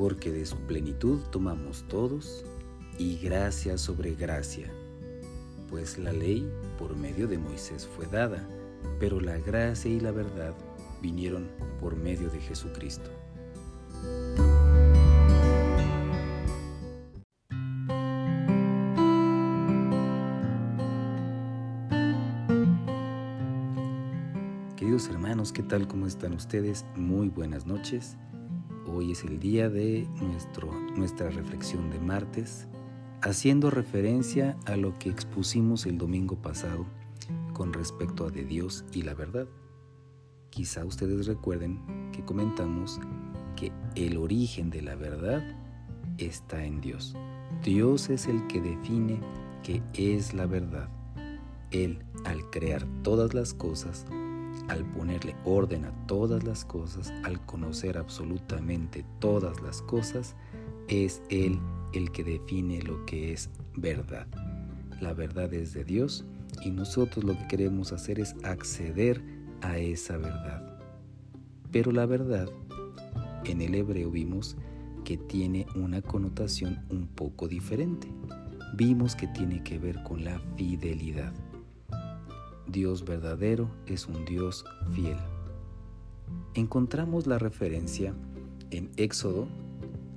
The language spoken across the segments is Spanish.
porque de su plenitud tomamos todos y gracia sobre gracia, pues la ley por medio de Moisés fue dada, pero la gracia y la verdad vinieron por medio de Jesucristo. Queridos hermanos, ¿qué tal? ¿Cómo están ustedes? Muy buenas noches. Hoy es el día de nuestro, nuestra reflexión de martes, haciendo referencia a lo que expusimos el domingo pasado con respecto a de Dios y la verdad. Quizá ustedes recuerden que comentamos que el origen de la verdad está en Dios. Dios es el que define qué es la verdad. Él, al crear todas las cosas, al ponerle orden a todas las cosas, al conocer absolutamente todas las cosas, es Él el que define lo que es verdad. La verdad es de Dios y nosotros lo que queremos hacer es acceder a esa verdad. Pero la verdad, en el hebreo vimos que tiene una connotación un poco diferente. Vimos que tiene que ver con la fidelidad. Dios verdadero es un Dios fiel. Encontramos la referencia en Éxodo,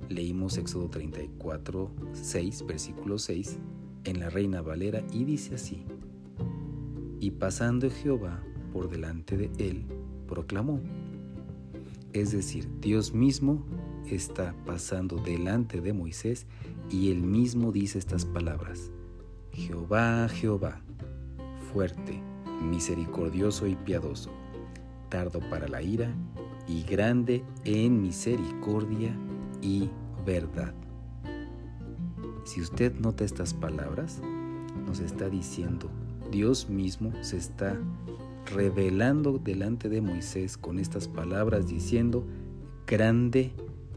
leímos Éxodo 34, 6, versículo 6, en la Reina Valera y dice así, y pasando Jehová por delante de él, proclamó. Es decir, Dios mismo está pasando delante de Moisés y él mismo dice estas palabras, Jehová, Jehová, fuerte, misericordioso y piadoso, tardo para la ira y grande en misericordia y verdad. Si usted nota estas palabras, nos está diciendo, Dios mismo se está revelando delante de Moisés con estas palabras diciendo, grande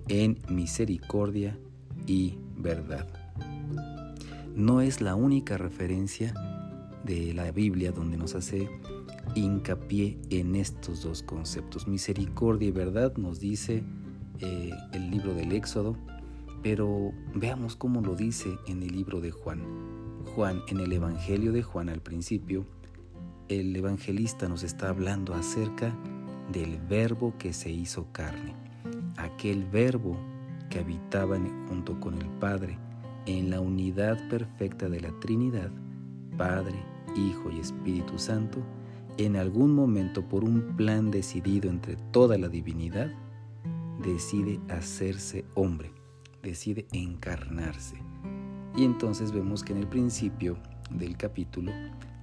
en misericordia y verdad. No es la única referencia de la Biblia donde nos hace hincapié en estos dos conceptos. Misericordia y verdad nos dice eh, el libro del Éxodo, pero veamos cómo lo dice en el libro de Juan. Juan, en el Evangelio de Juan al principio, el evangelista nos está hablando acerca del verbo que se hizo carne, aquel verbo que habitaba junto con el Padre en la unidad perfecta de la Trinidad, Padre, Hijo y Espíritu Santo, en algún momento por un plan decidido entre toda la divinidad, decide hacerse hombre, decide encarnarse. Y entonces vemos que en el principio del capítulo,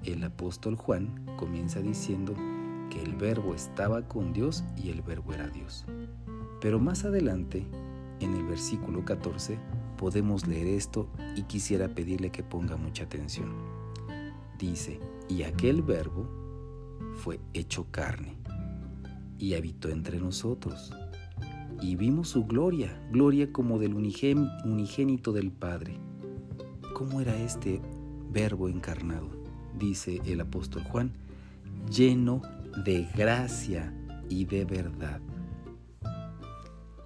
el apóstol Juan comienza diciendo que el verbo estaba con Dios y el verbo era Dios. Pero más adelante, en el versículo 14, podemos leer esto y quisiera pedirle que ponga mucha atención dice, y aquel verbo fue hecho carne y habitó entre nosotros. Y vimos su gloria, gloria como del unigénito del Padre. ¿Cómo era este verbo encarnado? Dice el apóstol Juan, lleno de gracia y de verdad.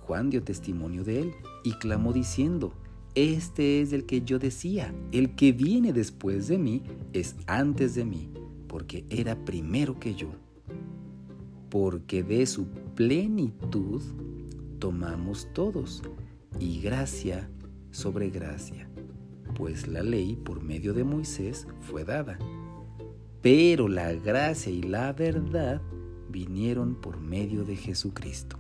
Juan dio testimonio de él y clamó diciendo, este es el que yo decía, el que viene después de mí es antes de mí, porque era primero que yo. Porque de su plenitud tomamos todos, y gracia sobre gracia, pues la ley por medio de Moisés fue dada. Pero la gracia y la verdad vinieron por medio de Jesucristo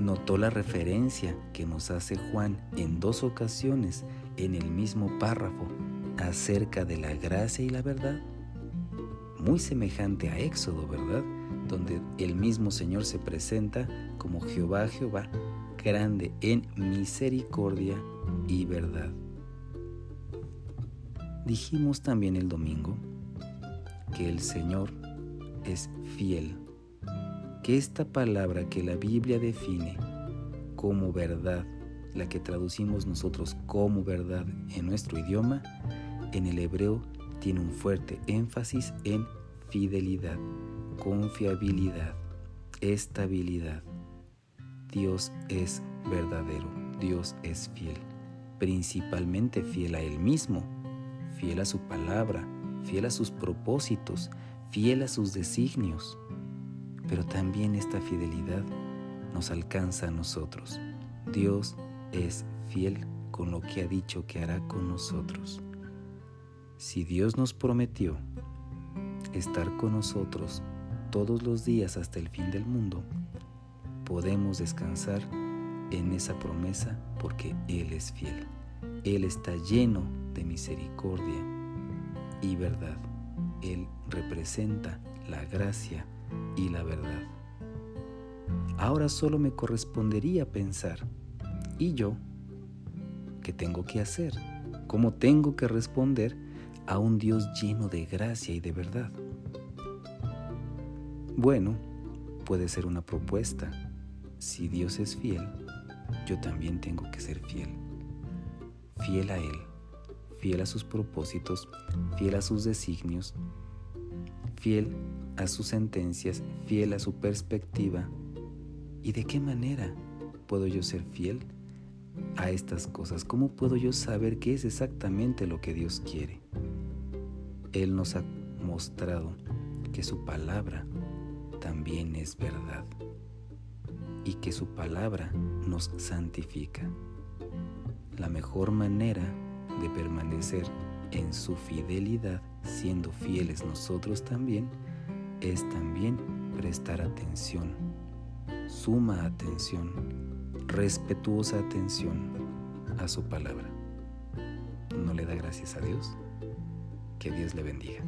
notó la referencia que nos hace Juan en dos ocasiones en el mismo párrafo acerca de la gracia y la verdad. Muy semejante a Éxodo, ¿verdad? Donde el mismo Señor se presenta como Jehová, Jehová, grande en misericordia y verdad. Dijimos también el domingo que el Señor es fiel esta palabra que la Biblia define como verdad, la que traducimos nosotros como verdad en nuestro idioma, en el hebreo tiene un fuerte énfasis en fidelidad, confiabilidad, estabilidad. Dios es verdadero. Dios es fiel, principalmente fiel a Él mismo, fiel a su palabra, fiel a sus propósitos, fiel a sus designios. Pero también esta fidelidad nos alcanza a nosotros. Dios es fiel con lo que ha dicho que hará con nosotros. Si Dios nos prometió estar con nosotros todos los días hasta el fin del mundo, podemos descansar en esa promesa porque Él es fiel. Él está lleno de misericordia y verdad. Él representa la gracia y la verdad. Ahora solo me correspondería pensar, ¿y yo? ¿Qué tengo que hacer? ¿Cómo tengo que responder a un Dios lleno de gracia y de verdad? Bueno, puede ser una propuesta. Si Dios es fiel, yo también tengo que ser fiel. Fiel a Él, fiel a sus propósitos, fiel a sus designios, fiel a sus sentencias, fiel a su perspectiva. ¿Y de qué manera puedo yo ser fiel a estas cosas? ¿Cómo puedo yo saber qué es exactamente lo que Dios quiere? Él nos ha mostrado que su palabra también es verdad y que su palabra nos santifica. La mejor manera de permanecer en su fidelidad, siendo fieles nosotros también, es también prestar atención, suma atención, respetuosa atención a su palabra. ¿No le da gracias a Dios? Que Dios le bendiga.